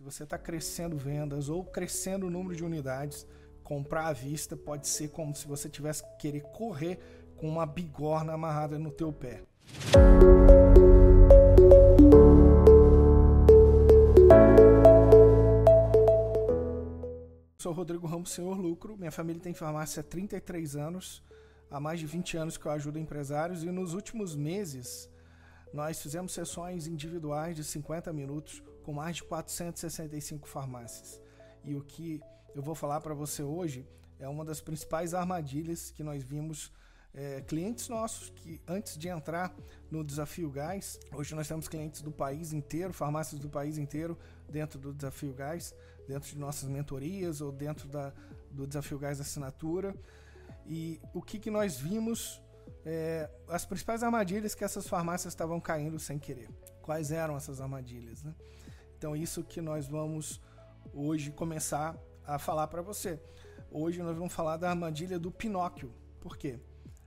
Se você está crescendo vendas ou crescendo o número de unidades, comprar à vista pode ser como se você tivesse que querer correr com uma bigorna amarrada no teu pé. Sou Rodrigo Ramos, Senhor Lucro. Minha família tem farmácia há 33 anos. Há mais de 20 anos que eu ajudo empresários e nos últimos meses nós fizemos sessões individuais de 50 minutos com mais de 465 farmácias. E o que eu vou falar para você hoje é uma das principais armadilhas que nós vimos é, clientes nossos que antes de entrar no Desafio Gás, hoje nós temos clientes do país inteiro, farmácias do país inteiro dentro do Desafio Gás, dentro de nossas mentorias ou dentro da, do Desafio Gás Assinatura. E o que, que nós vimos, é, as principais armadilhas que essas farmácias estavam caindo sem querer. Quais eram essas armadilhas? Né? Então, isso que nós vamos hoje começar a falar para você. Hoje nós vamos falar da armadilha do Pinóquio. Por quê?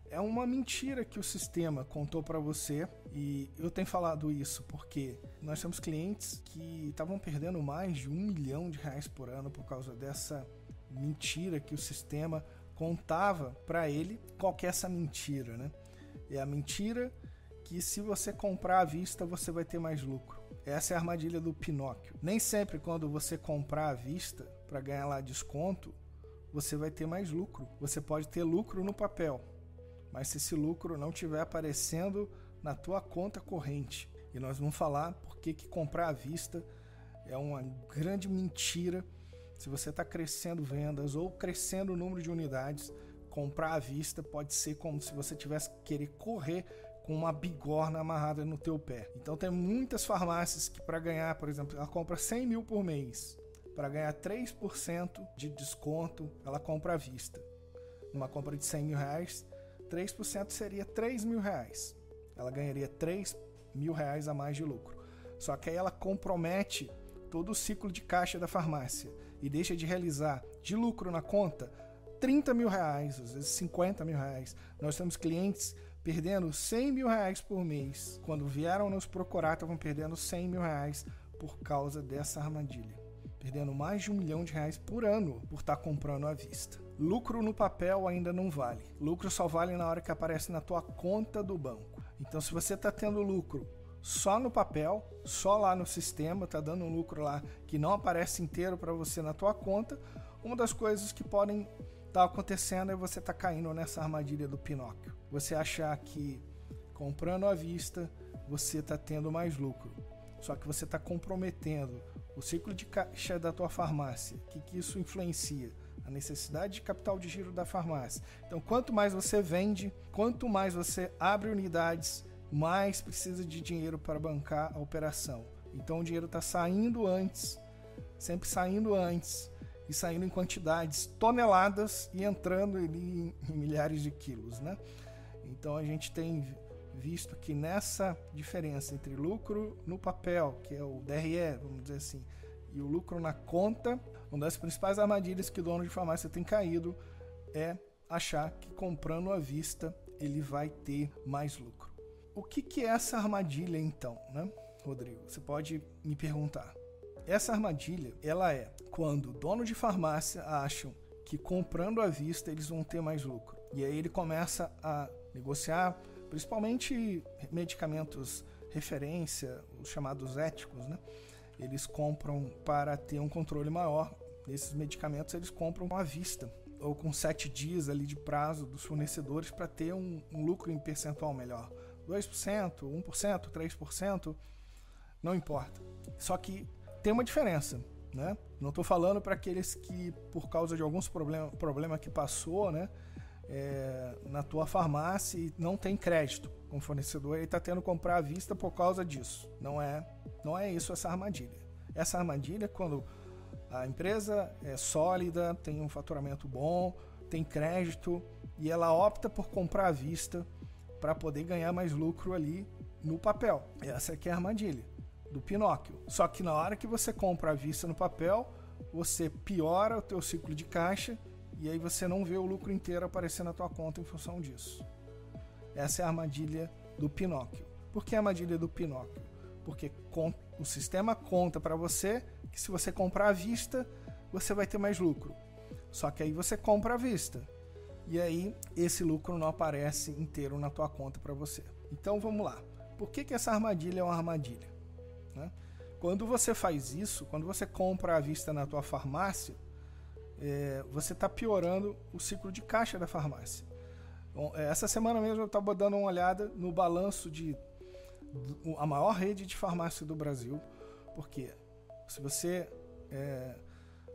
É uma mentira que o sistema contou para você e eu tenho falado isso porque nós temos clientes que estavam perdendo mais de um milhão de reais por ano por causa dessa mentira que o sistema contava para ele. Qual que é essa mentira, né? É a mentira que se você comprar à vista você vai ter mais lucro. Essa é a armadilha do Pinóquio. Nem sempre quando você comprar à vista para ganhar lá desconto, você vai ter mais lucro. Você pode ter lucro no papel, mas se esse lucro não estiver aparecendo na tua conta corrente, e nós vamos falar porque que comprar à vista é uma grande mentira. Se você está crescendo vendas ou crescendo o número de unidades, comprar à vista pode ser como se você tivesse que querer correr com uma bigorna amarrada no teu pé. Então tem muitas farmácias que para ganhar, por exemplo, ela compra 100 mil por mês. Para ganhar 3% de desconto, ela compra à vista. Numa compra de 100 mil reais, 3% seria 3 mil reais. Ela ganharia 3 mil reais a mais de lucro. Só que aí ela compromete todo o ciclo de caixa da farmácia e deixa de realizar de lucro na conta 30 mil reais, às vezes 50 mil reais. Nós temos clientes perdendo 100 mil reais por mês. Quando vieram nos procurar, estavam perdendo 100 mil reais por causa dessa armadilha. Perdendo mais de um milhão de reais por ano por estar tá comprando à vista. Lucro no papel ainda não vale. Lucro só vale na hora que aparece na tua conta do banco. Então, se você está tendo lucro só no papel, só lá no sistema, está dando um lucro lá que não aparece inteiro para você na tua conta, uma das coisas que podem tá acontecendo é você tá caindo nessa armadilha do Pinóquio você achar que comprando à vista você está tendo mais lucro. Só que você está comprometendo o ciclo de caixa da tua farmácia. O que, que isso influencia? A necessidade de capital de giro da farmácia. Então, quanto mais você vende, quanto mais você abre unidades, mais precisa de dinheiro para bancar a operação. Então, o dinheiro está saindo antes, sempre saindo antes e saindo em quantidades toneladas e entrando em, em milhares de quilos, né? Então a gente tem visto que nessa diferença entre lucro no papel, que é o DRE, vamos dizer assim, e o lucro na conta, uma das principais armadilhas que o dono de farmácia tem caído é achar que comprando à vista ele vai ter mais lucro. O que, que é essa armadilha então, né, Rodrigo? Você pode me perguntar. Essa armadilha, ela é quando dono de farmácia acham que comprando à vista eles vão ter mais lucro. E aí ele começa a negociar, principalmente medicamentos referência, os chamados éticos, né? Eles compram para ter um controle maior. Esses medicamentos eles compram à vista ou com sete dias ali de prazo dos fornecedores para ter um, um, lucro em percentual melhor. 2%, 1%, 3%, não importa. Só que tem uma diferença, né? Não estou falando para aqueles que, por causa de alguns problemas problema que passou, né? é, na tua farmácia e não tem crédito com o fornecedor, ele está tendo que comprar à vista por causa disso. Não é, não é isso essa armadilha. Essa armadilha é quando a empresa é sólida, tem um faturamento bom, tem crédito e ela opta por comprar à vista para poder ganhar mais lucro ali no papel. Essa aqui é a armadilha do Pinóquio. Só que na hora que você compra à vista no papel, você piora o teu ciclo de caixa e aí você não vê o lucro inteiro aparecer na tua conta em função disso. Essa é a armadilha do Pinóquio. Por que a armadilha do Pinóquio? Porque o sistema conta para você que se você comprar à vista, você vai ter mais lucro. Só que aí você compra à vista. E aí esse lucro não aparece inteiro na tua conta para você. Então vamos lá. Por que, que essa armadilha é uma armadilha? Né? Quando você faz isso, quando você compra à vista na tua farmácia, é, você está piorando o ciclo de caixa da farmácia. Bom, é, essa semana mesmo eu estava dando uma olhada no balanço de a maior rede de farmácia do Brasil, porque se você é,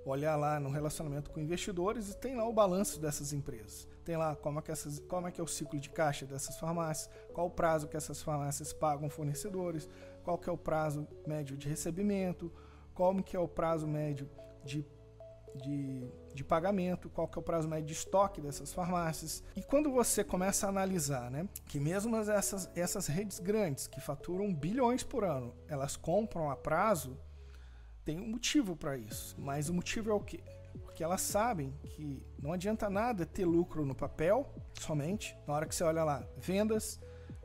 olhar lá no relacionamento com investidores, tem lá o balanço dessas empresas. Tem lá como é, que essas, como é que é o ciclo de caixa dessas farmácias, qual o prazo que essas farmácias pagam fornecedores, qual que é o prazo médio de recebimento, como que é o prazo médio de de, de pagamento, qual que é o prazo médio de estoque dessas farmácias. E quando você começa a analisar né, que mesmo essas, essas redes grandes, que faturam bilhões por ano, elas compram a prazo, tem um motivo para isso. Mas o motivo é o quê? Porque elas sabem que não adianta nada ter lucro no papel somente, na hora que você olha lá, vendas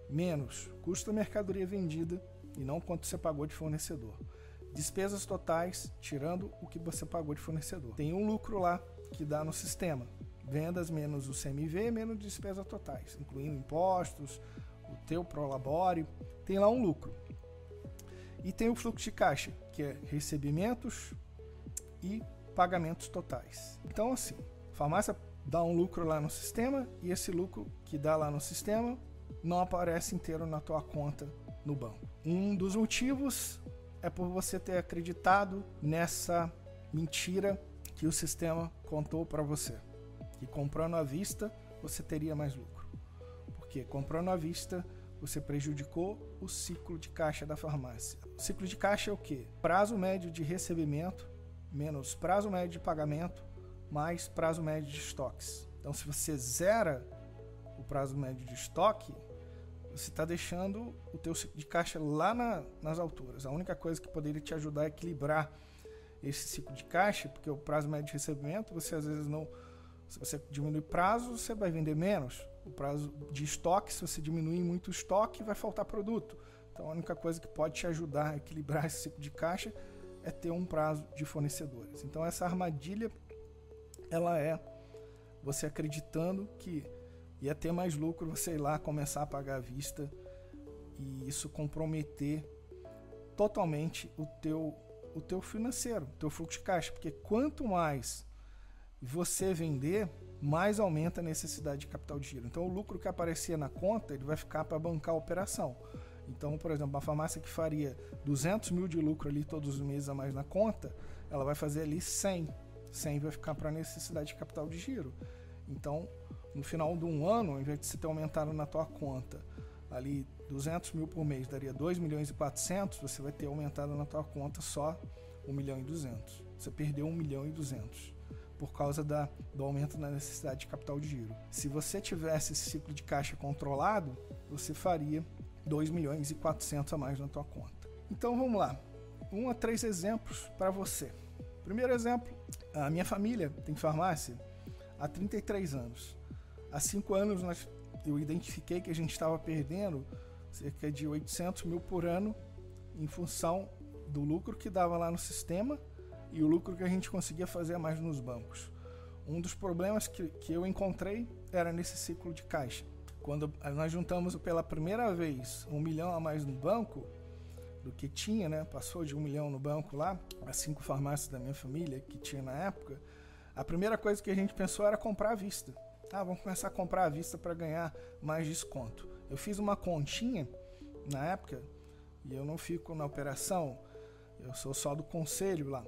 menos custo da mercadoria vendida e não quanto você pagou de fornecedor. Despesas totais, tirando o que você pagou de fornecedor. Tem um lucro lá que dá no sistema. Vendas menos o CMV menos despesas totais, incluindo impostos, o teu Prolabore, tem lá um lucro. E tem o fluxo de caixa, que é recebimentos e pagamentos totais. Então assim, farmácia dá um lucro lá no sistema e esse lucro que dá lá no sistema não aparece inteiro na tua conta no banco. Um dos motivos é por você ter acreditado nessa mentira que o sistema contou para você. Que comprando à vista você teria mais lucro. Porque comprando à vista você prejudicou o ciclo de caixa da farmácia. O ciclo de caixa é o que? Prazo médio de recebimento menos prazo médio de pagamento mais prazo médio de estoques. Então, se você zera o prazo médio de estoque, você está deixando o teu ciclo de caixa lá na, nas alturas. A única coisa que poderia te ajudar a equilibrar esse ciclo de caixa, porque o prazo médio de recebimento, você às vezes não. Se você diminui prazo, você vai vender menos. O prazo de estoque, se você diminuir muito o estoque, vai faltar produto. Então a única coisa que pode te ajudar a equilibrar esse ciclo de caixa é ter um prazo de fornecedores. Então essa armadilha ela é você acreditando que ia ter mais lucro você ir lá começar a pagar à vista e isso comprometer totalmente o teu o teu financeiro, o teu fluxo de caixa, porque quanto mais você vender, mais aumenta a necessidade de capital de giro. Então o lucro que aparecia na conta, ele vai ficar para bancar a operação. Então, por exemplo, uma farmácia que faria 200 mil de lucro ali todos os meses a mais na conta, ela vai fazer ali 100. 100 vai ficar para necessidade de capital de giro. Então, no final de um ano, ao invés de você ter aumentado na tua conta ali 200 mil por mês, daria 2 milhões e 400, você vai ter aumentado na tua conta só 1 milhão e 200. Você perdeu 1 milhão e 200 por causa da, do aumento na necessidade de capital de giro. Se você tivesse esse ciclo de caixa controlado, você faria 2 milhões e 400 a mais na tua conta. Então vamos lá. Um a três exemplos para você. Primeiro exemplo, a minha família tem farmácia há 33 anos. Há cinco anos nós, eu identifiquei que a gente estava perdendo cerca de 800 mil por ano em função do lucro que dava lá no sistema e o lucro que a gente conseguia fazer mais nos bancos. Um dos problemas que, que eu encontrei era nesse ciclo de caixa. Quando nós juntamos pela primeira vez um milhão a mais no banco do que tinha, né? Passou de um milhão no banco lá, as cinco farmácias da minha família que tinha na época. A primeira coisa que a gente pensou era comprar à vista. Ah, vamos começar a comprar à vista para ganhar mais desconto. Eu fiz uma continha na época e eu não fico na operação, eu sou só do conselho lá.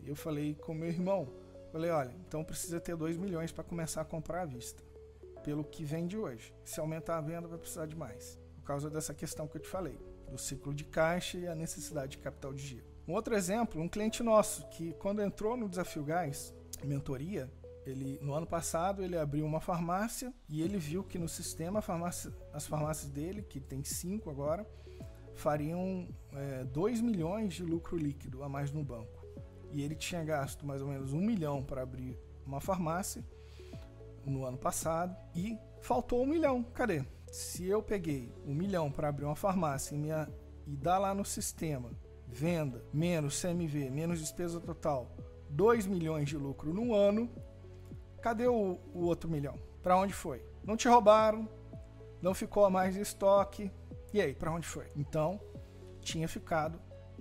E eu falei com meu irmão, falei, olha, então precisa ter 2 milhões para começar a comprar à vista, pelo que vende hoje. Se aumentar a venda, vai precisar de mais, por causa dessa questão que eu te falei, do ciclo de caixa e a necessidade de capital de giro. Um outro exemplo, um cliente nosso que quando entrou no Desafio Gás, mentoria, ele, no ano passado ele abriu uma farmácia e ele viu que no sistema farmácia, as farmácias dele, que tem cinco agora, fariam 2 é, milhões de lucro líquido a mais no banco. E ele tinha gasto mais ou menos um milhão para abrir uma farmácia no ano passado e faltou um milhão. Cadê? Se eu peguei um milhão para abrir uma farmácia e, minha, e dar lá no sistema venda, menos CMV, menos despesa total, 2 milhões de lucro no ano, cadê o, o outro milhão? Para onde foi? Não te roubaram, não ficou a mais estoque. E aí, para onde foi? Então, tinha ficado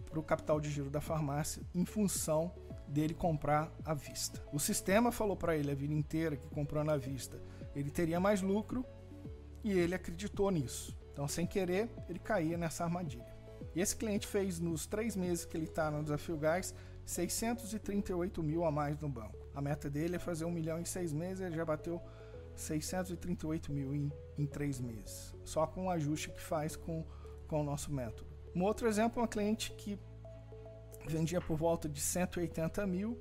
para o capital de giro da farmácia em função dele comprar à vista. O sistema falou para ele a vida inteira que comprando à vista ele teria mais lucro e ele acreditou nisso. Então, sem querer, ele caía nessa armadilha. E esse cliente fez nos três meses que ele está no Desafio Gás 638 mil a mais no banco. A meta dele é fazer um milhão em seis meses, ele já bateu 638 mil em, em três meses, só com o ajuste que faz com, com o nosso método. Um outro exemplo é uma cliente que vendia por volta de 180 mil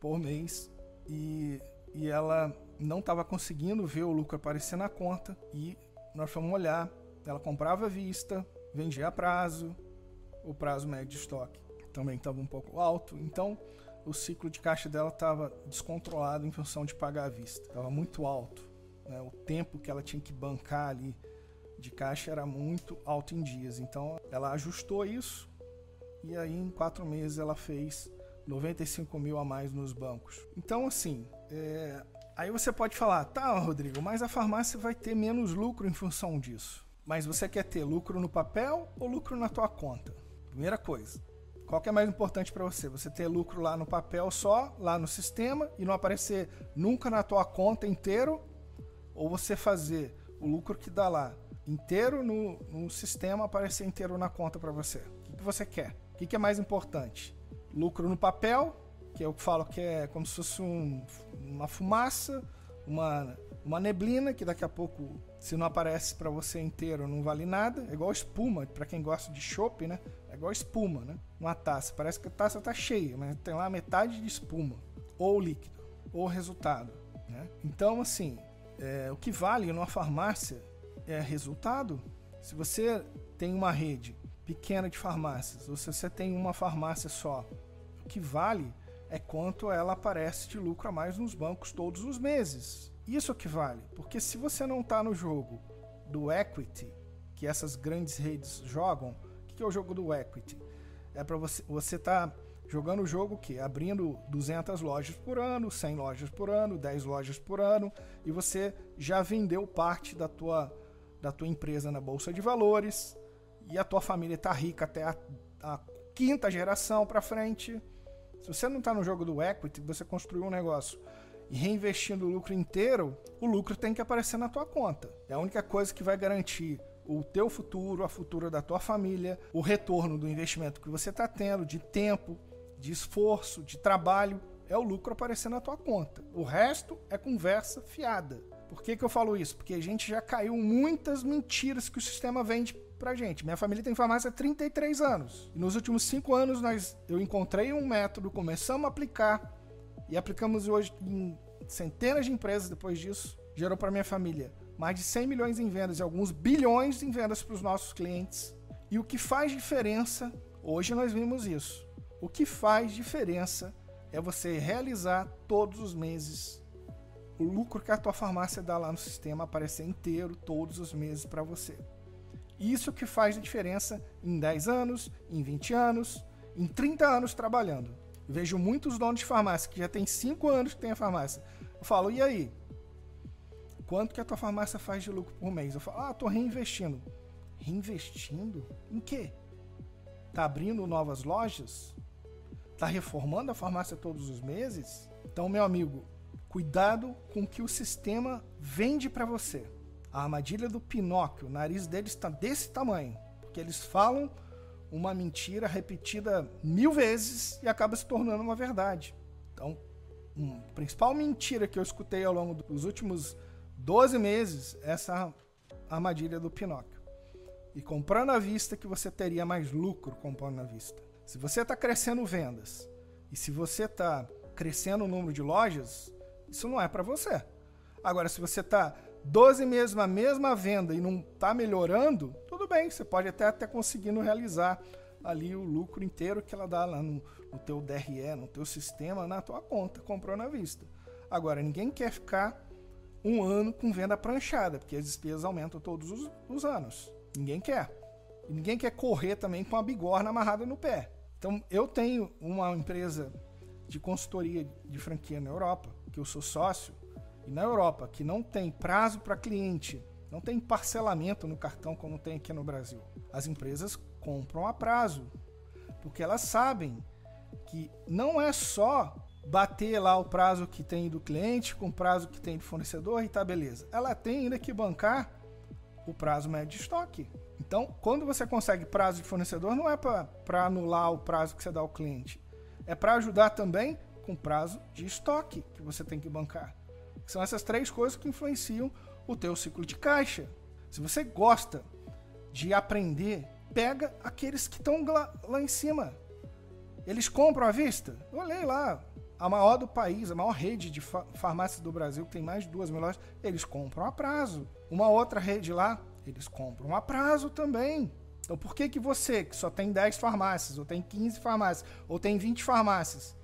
por mês e, e ela não estava conseguindo ver o lucro aparecer na conta e nós fomos olhar, ela comprava à vista, vendia a prazo, o prazo médio de estoque também estava um pouco alto, então o ciclo de caixa dela estava descontrolado em função de pagar à vista, estava muito alto. Né? O tempo que ela tinha que bancar ali de caixa era muito alto em dias, então ela ajustou isso e aí em quatro meses ela fez 95 mil a mais nos bancos. Então assim, é... aí você pode falar, tá, Rodrigo, mas a farmácia vai ter menos lucro em função disso. Mas você quer ter lucro no papel ou lucro na tua conta? Primeira coisa. Qual que é mais importante para você? Você ter lucro lá no papel só, lá no sistema e não aparecer nunca na tua conta inteiro? Ou você fazer o lucro que dá lá inteiro no, no sistema aparecer inteiro na conta para você? O que, você quer? O que, que é mais importante? Lucro no papel, que eu falo que é como se fosse um, uma fumaça, uma, uma neblina que daqui a pouco se não aparece para você inteiro, não vale nada. É igual espuma, para quem gosta de chopp, né? É igual espuma, né? Uma taça. Parece que a taça tá cheia, mas tem lá metade de espuma. Ou líquido, ou resultado. Né? Então, assim, é, o que vale numa farmácia é resultado. Se você tem uma rede pequena de farmácias, ou se você tem uma farmácia só, o que vale é quanto ela aparece de lucro a mais nos bancos todos os meses. Isso que vale, porque se você não está no jogo do equity, que essas grandes redes jogam, o que é o jogo do equity? É para você você tá jogando o jogo que abrindo 200 lojas por ano, 100 lojas por ano, 10 lojas por ano e você já vendeu parte da tua da tua empresa na bolsa de valores e a tua família está rica até a, a quinta geração para frente. Se você não está no jogo do equity, você construiu um negócio e reinvestindo o lucro inteiro, o lucro tem que aparecer na tua conta. É a única coisa que vai garantir o teu futuro, a futura da tua família, o retorno do investimento que você está tendo, de tempo, de esforço, de trabalho, é o lucro aparecer na tua conta. O resto é conversa fiada. Por que, que eu falo isso? Porque a gente já caiu muitas mentiras que o sistema vende pra gente. Minha família tem farmácia há 33 anos. E nos últimos 5 anos nós, eu encontrei um método, começamos a aplicar e aplicamos hoje em centenas de empresas depois disso. Gerou para minha família mais de 100 milhões em vendas e alguns bilhões em vendas para os nossos clientes. E o que faz diferença, hoje nós vimos isso. O que faz diferença é você realizar todos os meses o lucro que a tua farmácia dá lá no sistema aparecer inteiro todos os meses para você. Isso que faz a diferença em 10 anos, em 20 anos, em 30 anos trabalhando vejo muitos donos de farmácia que já tem 5 anos que tem a farmácia. Eu falo, e aí? Quanto que a tua farmácia faz de lucro por mês? Eu falo, ah, tô reinvestindo. Reinvestindo? Em quê? Tá abrindo novas lojas? Tá reformando a farmácia todos os meses? Então, meu amigo, cuidado com o que o sistema vende para você. A armadilha do Pinóquio, o nariz deles está desse tamanho, porque eles falam uma mentira repetida mil vezes e acaba se tornando uma verdade. Então, a principal mentira que eu escutei ao longo dos últimos 12 meses é essa armadilha do Pinóquio. E comprando à vista que você teria mais lucro comprando à vista. Se você está crescendo vendas e se você está crescendo o número de lojas, isso não é para você. Agora, se você está 12 meses na mesma venda e não está melhorando, tudo bem, você pode até estar conseguindo realizar ali o lucro inteiro que ela dá lá no, no teu DRE, no teu sistema, na tua conta, comprou na vista. Agora, ninguém quer ficar um ano com venda pranchada, porque as despesas aumentam todos os, os anos. Ninguém quer. E ninguém quer correr também com a bigorna amarrada no pé. Então, eu tenho uma empresa de consultoria de franquia na Europa, que eu sou sócio, e na Europa, que não tem prazo para cliente, não tem parcelamento no cartão como tem aqui no Brasil. As empresas compram a prazo, porque elas sabem que não é só bater lá o prazo que tem do cliente com o prazo que tem do fornecedor e tá beleza. Ela tem ainda que bancar o prazo médio de estoque. Então, quando você consegue prazo de fornecedor, não é para anular o prazo que você dá ao cliente. É para ajudar também com prazo de estoque que você tem que bancar. São essas três coisas que influenciam o teu ciclo de caixa. Se você gosta de aprender, pega aqueles que estão lá, lá em cima. Eles compram à vista? Eu olhei lá, a maior do país, a maior rede de farmácias do Brasil, que tem mais de duas mil lojas, eles compram a prazo. Uma outra rede lá, eles compram a prazo também. Então por que, que você, que só tem 10 farmácias, ou tem 15 farmácias, ou tem 20 farmácias,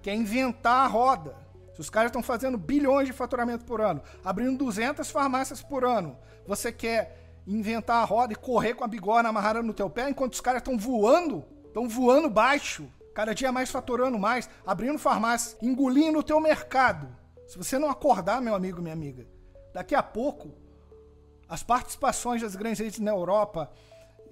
quer inventar a roda? Se os caras estão fazendo bilhões de faturamento por ano, abrindo 200 farmácias por ano, você quer inventar a roda e correr com a bigorna amarrada no teu pé enquanto os caras estão voando, estão voando baixo, cada dia mais faturando mais, abrindo farmácia, engolindo o teu mercado. Se você não acordar, meu amigo, minha amiga, daqui a pouco as participações das grandes redes na Europa,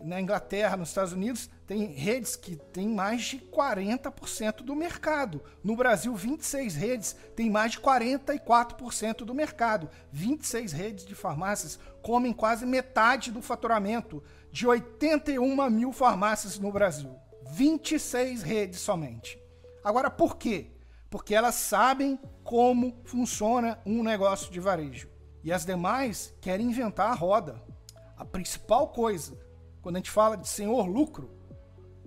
na Inglaterra, nos Estados Unidos, tem redes que têm mais de 40% do mercado. No Brasil, 26 redes têm mais de 44% do mercado. 26 redes de farmácias comem quase metade do faturamento de 81 mil farmácias no Brasil. 26 redes somente. Agora, por quê? Porque elas sabem como funciona um negócio de varejo. E as demais querem inventar a roda. A principal coisa, quando a gente fala de senhor lucro,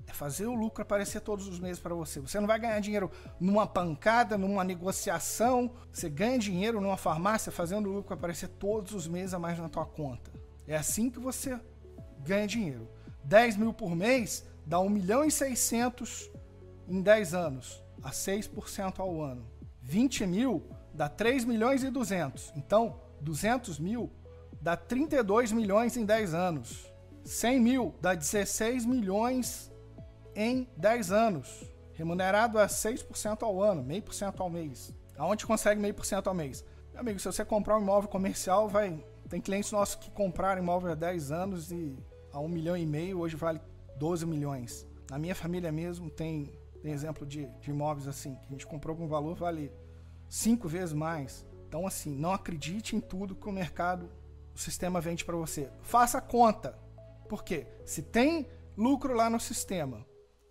é fazer o lucro aparecer todos os meses para você. Você não vai ganhar dinheiro numa pancada, numa negociação. Você ganha dinheiro numa farmácia fazendo o lucro aparecer todos os meses a mais na tua conta. É assim que você ganha dinheiro. 10 mil por mês dá 1 milhão e 600 em 10 anos, a 6% ao ano. 20 mil dá 3 milhões e 200. Então, 200 mil dá 32 milhões em 10 anos. 100 mil dá 16 milhões em 10 anos. Remunerado a 6% ao ano, meio por cento ao mês. Aonde consegue meio por cento ao mês? Meu amigo, se você comprar um imóvel comercial, vai. Tem clientes nossos que compraram imóvel há 10 anos e a 1 milhão e meio hoje vale 12 milhões. Na minha família mesmo tem, tem exemplo de, de imóveis assim, que a gente comprou com um valor vale cinco vezes mais. Então, assim, não acredite em tudo que o mercado, o sistema vende para você. Faça conta. Por quê? Se tem lucro lá no sistema,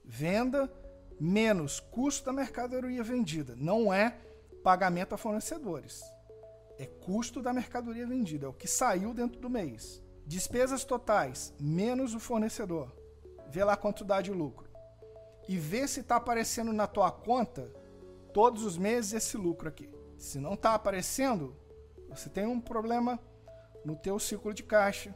venda menos custo da mercadoria vendida. Não é pagamento a fornecedores. É custo da mercadoria vendida, é o que saiu dentro do mês. Despesas totais menos o fornecedor vê lá quanto dá de lucro. E vê se está aparecendo na tua conta todos os meses esse lucro aqui. Se não está aparecendo, você tem um problema no teu ciclo de caixa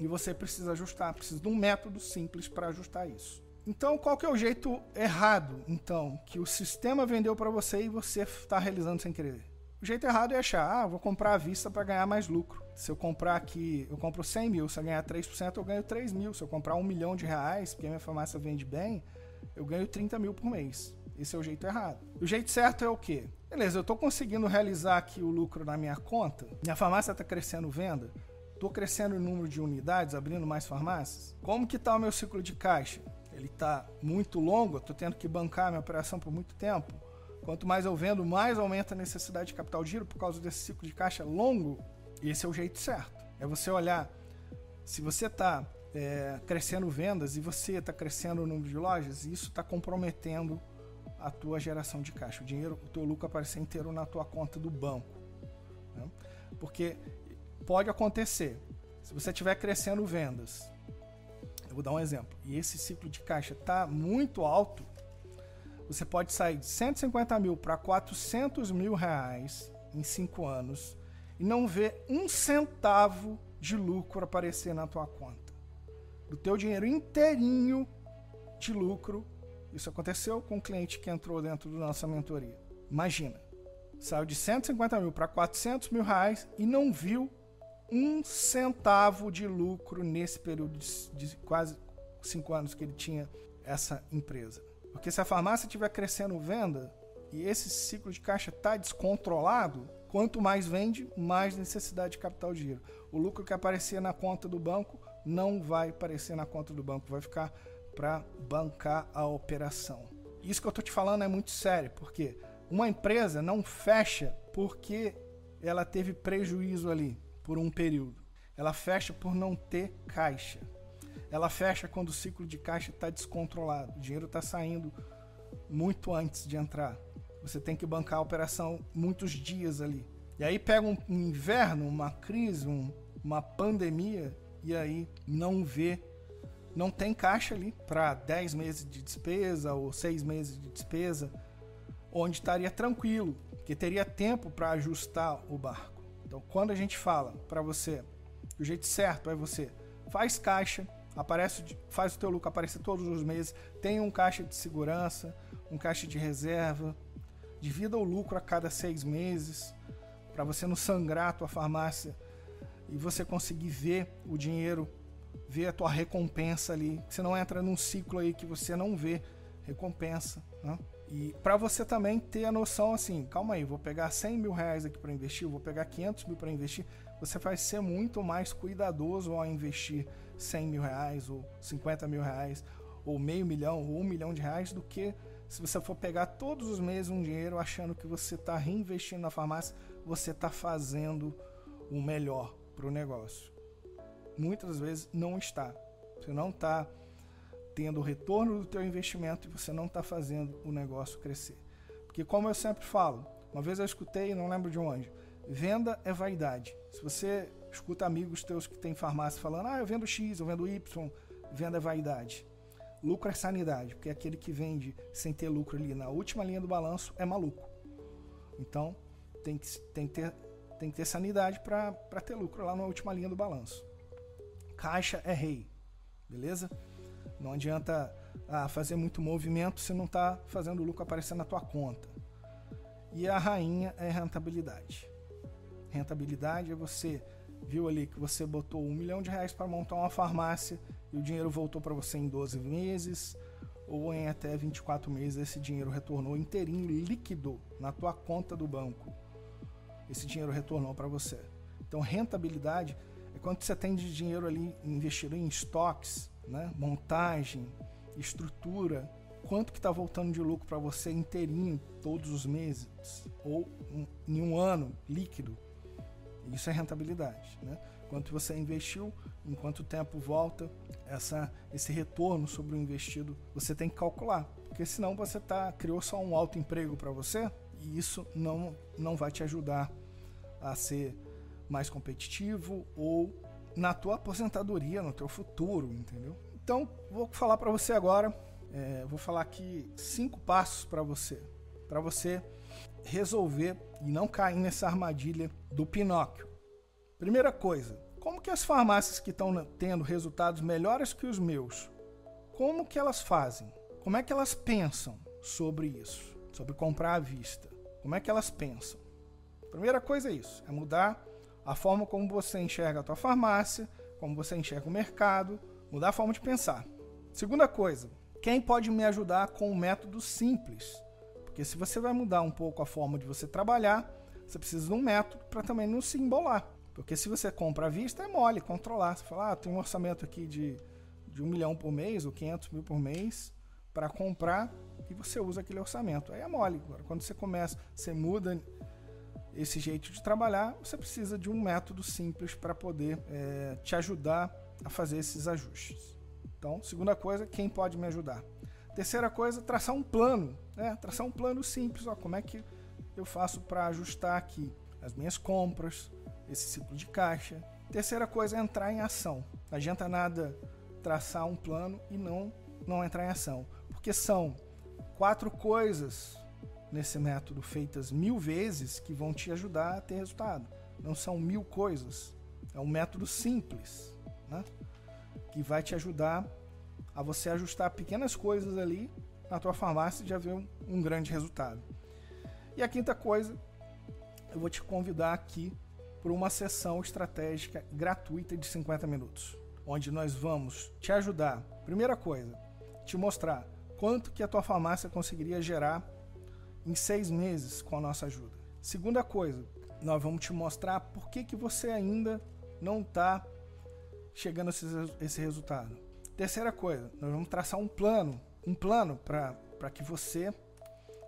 e você precisa ajustar, precisa de um método simples para ajustar isso. Então, qual que é o jeito errado, então, que o sistema vendeu para você e você está realizando sem querer? O jeito errado é achar, ah, vou comprar à vista para ganhar mais lucro. Se eu comprar aqui, eu compro 100 mil, se eu ganhar 3%, eu ganho 3 mil. Se eu comprar um milhão de reais, porque a minha farmácia vende bem, eu ganho 30 mil por mês. Esse é o jeito errado. O jeito certo é o quê? Beleza, eu estou conseguindo realizar aqui o lucro na minha conta, minha farmácia está crescendo venda, estou crescendo o número de unidades, abrindo mais farmácias. Como que está o meu ciclo de caixa? Ele está muito longo, estou tendo que bancar minha operação por muito tempo Quanto mais eu vendo, mais aumenta a necessidade de capital giro por causa desse ciclo de caixa longo. Esse é o jeito certo. É você olhar se você está é, crescendo vendas e você está crescendo o número de lojas, isso está comprometendo a tua geração de caixa. O dinheiro, o teu lucro aparecer inteiro na tua conta do banco. Né? Porque pode acontecer, se você estiver crescendo vendas, eu vou dar um exemplo, e esse ciclo de caixa está muito alto, você pode sair de 150 mil para 400 mil reais em 5 anos e não ver um centavo de lucro aparecer na tua conta. Do teu dinheiro inteirinho de lucro, isso aconteceu com um cliente que entrou dentro da nossa mentoria. Imagina, saiu de 150 mil para 400 mil reais e não viu um centavo de lucro nesse período de, quase cinco anos que ele tinha essa empresa. Porque se a farmácia estiver crescendo venda e esse ciclo de caixa está descontrolado, quanto mais vende, mais necessidade de capital de giro. O lucro que aparecia na conta do banco não vai aparecer na conta do banco, vai ficar para bancar a operação. Isso que eu estou te falando é muito sério, porque uma empresa não fecha porque ela teve prejuízo ali por um período. Ela fecha por não ter caixa. Ela fecha quando o ciclo de caixa está descontrolado. O dinheiro está saindo muito antes de entrar. Você tem que bancar a operação muitos dias ali. E aí pega um, inverno, uma crise, um, uma pandemia, e aí não vê, não tem caixa ali para 10 meses de despesa ou 6 meses de despesa, onde estaria tranquilo, que teria tempo para ajustar o barco. Então, quando a gente fala para você, o jeito certo é você faz caixa, aparece, faz o teu lucro aparecer todos os meses, tem um caixa de segurança, um caixa de reserva, divida o lucro a cada seis meses, para você não sangrar a tua farmácia e você conseguir ver o dinheiro, ver a tua recompensa ali. Você não entra num ciclo aí que você não vê recompensa. Né? E para você também ter a noção assim, calma aí, vou pegar 100 mil reais aqui para investir, vou pegar 500 mil para investir, você vai ser muito mais cuidadoso ao investir 100 mil reais ou 50 mil reais ou meio milhão ou um milhão de reais do que se você for pegar todos os meses um dinheiro achando que você está reinvestindo na farmácia, você está fazendo o melhor para o negócio. Muitas vezes não está. Você não está tendo o retorno do teu investimento e você não está fazendo o negócio crescer. Porque como eu sempre falo, uma vez eu escutei, não lembro de onde, venda é vaidade. Se você escuta amigos teus que têm farmácia falando, ah, eu vendo X, eu vendo Y, venda é vaidade. Lucro é sanidade, porque aquele que vende sem ter lucro ali na última linha do balanço é maluco. Então, tem que, tem que, ter, tem que ter sanidade para ter lucro lá na última linha do balanço. Caixa é rei, beleza? Não adianta ah, fazer muito movimento se não está fazendo o lucro aparecer na tua conta. E a rainha é rentabilidade. Rentabilidade é você viu ali que você botou um milhão de reais para montar uma farmácia e o dinheiro voltou para você em 12 meses ou em até 24 meses esse dinheiro retornou inteirinho líquido na tua conta do banco. Esse dinheiro retornou para você. Então rentabilidade é quanto você tem de dinheiro ali investido em estoques, né? montagem, estrutura, quanto que está voltando de lucro para você inteirinho todos os meses ou em um ano líquido. Isso é rentabilidade, né? Quanto você investiu, em quanto tempo volta essa, esse retorno sobre o investido, você tem que calcular, porque senão você tá criou só um alto emprego para você e isso não não vai te ajudar a ser mais competitivo ou na tua aposentadoria, no teu futuro, entendeu? Então vou falar para você agora, é, vou falar aqui cinco passos para você, para você resolver e não cair nessa armadilha do Pinóquio. Primeira coisa, como que as farmácias que estão tendo resultados melhores que os meus, como que elas fazem? Como é que elas pensam sobre isso? Sobre comprar à vista? Como é que elas pensam? Primeira coisa é isso, é mudar a forma como você enxerga a tua farmácia, como você enxerga o mercado, mudar a forma de pensar. Segunda coisa, quem pode me ajudar com um método simples? Porque se você vai mudar um pouco a forma de você trabalhar, você precisa de um método para também não se embolar. Porque se você compra à vista, é mole controlar. Você fala, ah, tem um orçamento aqui de, de um milhão por mês ou 500 mil por mês para comprar e você usa aquele orçamento. Aí é mole. Agora, quando você começa, você muda esse jeito de trabalhar, você precisa de um método simples para poder é, te ajudar a fazer esses ajustes. Então, segunda coisa, quem pode me ajudar? Terceira coisa, traçar um plano, né? Traçar um plano simples, ó, como é que eu faço para ajustar aqui as minhas compras, esse ciclo de caixa. Terceira coisa entrar em ação. Não adianta nada traçar um plano e não não entrar em ação, porque são quatro coisas nesse método feitas mil vezes que vão te ajudar a ter resultado. Não são mil coisas. É um método simples, né? Que vai te ajudar a você ajustar pequenas coisas ali na tua farmácia e já ver um, um grande resultado. E a quinta coisa, eu vou te convidar aqui para uma sessão estratégica gratuita de 50 minutos, onde nós vamos te ajudar. Primeira coisa, te mostrar quanto que a tua farmácia conseguiria gerar em seis meses com a nossa ajuda. Segunda coisa, nós vamos te mostrar por que, que você ainda não está chegando a esse, esse resultado. Terceira coisa, nós vamos traçar um plano, um plano para que você,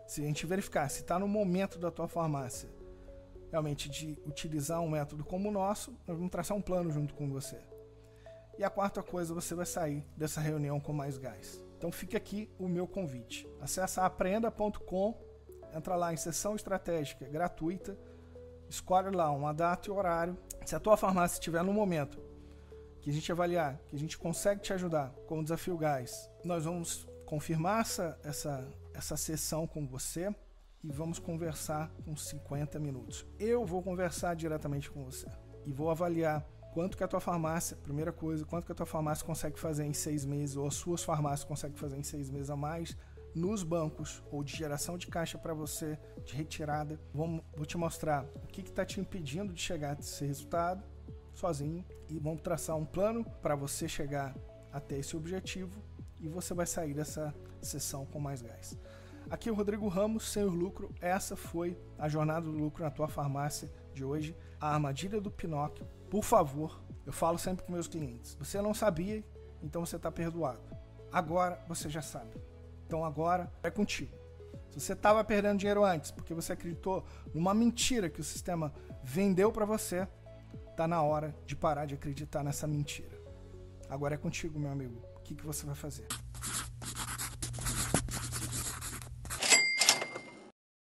se a gente verificar se está no momento da tua farmácia realmente de utilizar um método como o nosso, nós vamos traçar um plano junto com você. E a quarta coisa, você vai sair dessa reunião com mais gás. Então fica aqui o meu convite. Acesse aprenda.com, entra lá em sessão estratégica gratuita, escolhe lá uma data e horário. Se a tua farmácia estiver no momento que a gente avaliar, que a gente consegue te ajudar com o desafio gás, nós vamos confirmar essa, essa, essa sessão com você e vamos conversar com 50 minutos. Eu vou conversar diretamente com você e vou avaliar quanto que a tua farmácia, primeira coisa, quanto que a tua farmácia consegue fazer em seis meses ou as suas farmácias conseguem fazer em seis meses a mais nos bancos ou de geração de caixa para você, de retirada. Vou, te mostrar o que está te impedindo de chegar a esse resultado sozinho e vamos traçar um plano para você chegar até esse objetivo e você vai sair dessa sessão com mais gás. Aqui é o Rodrigo Ramos, Senhor Lucro. Essa foi a jornada do lucro na tua farmácia de hoje, a armadilha do Pinóquio. Por favor, eu falo sempre com meus clientes. Você não sabia, então você está perdoado. Agora você já sabe. Então agora é contigo. Se você estava perdendo dinheiro antes porque você acreditou numa mentira que o sistema vendeu para você, tá na hora de parar de acreditar nessa mentira. Agora é contigo, meu amigo. O que, que você vai fazer?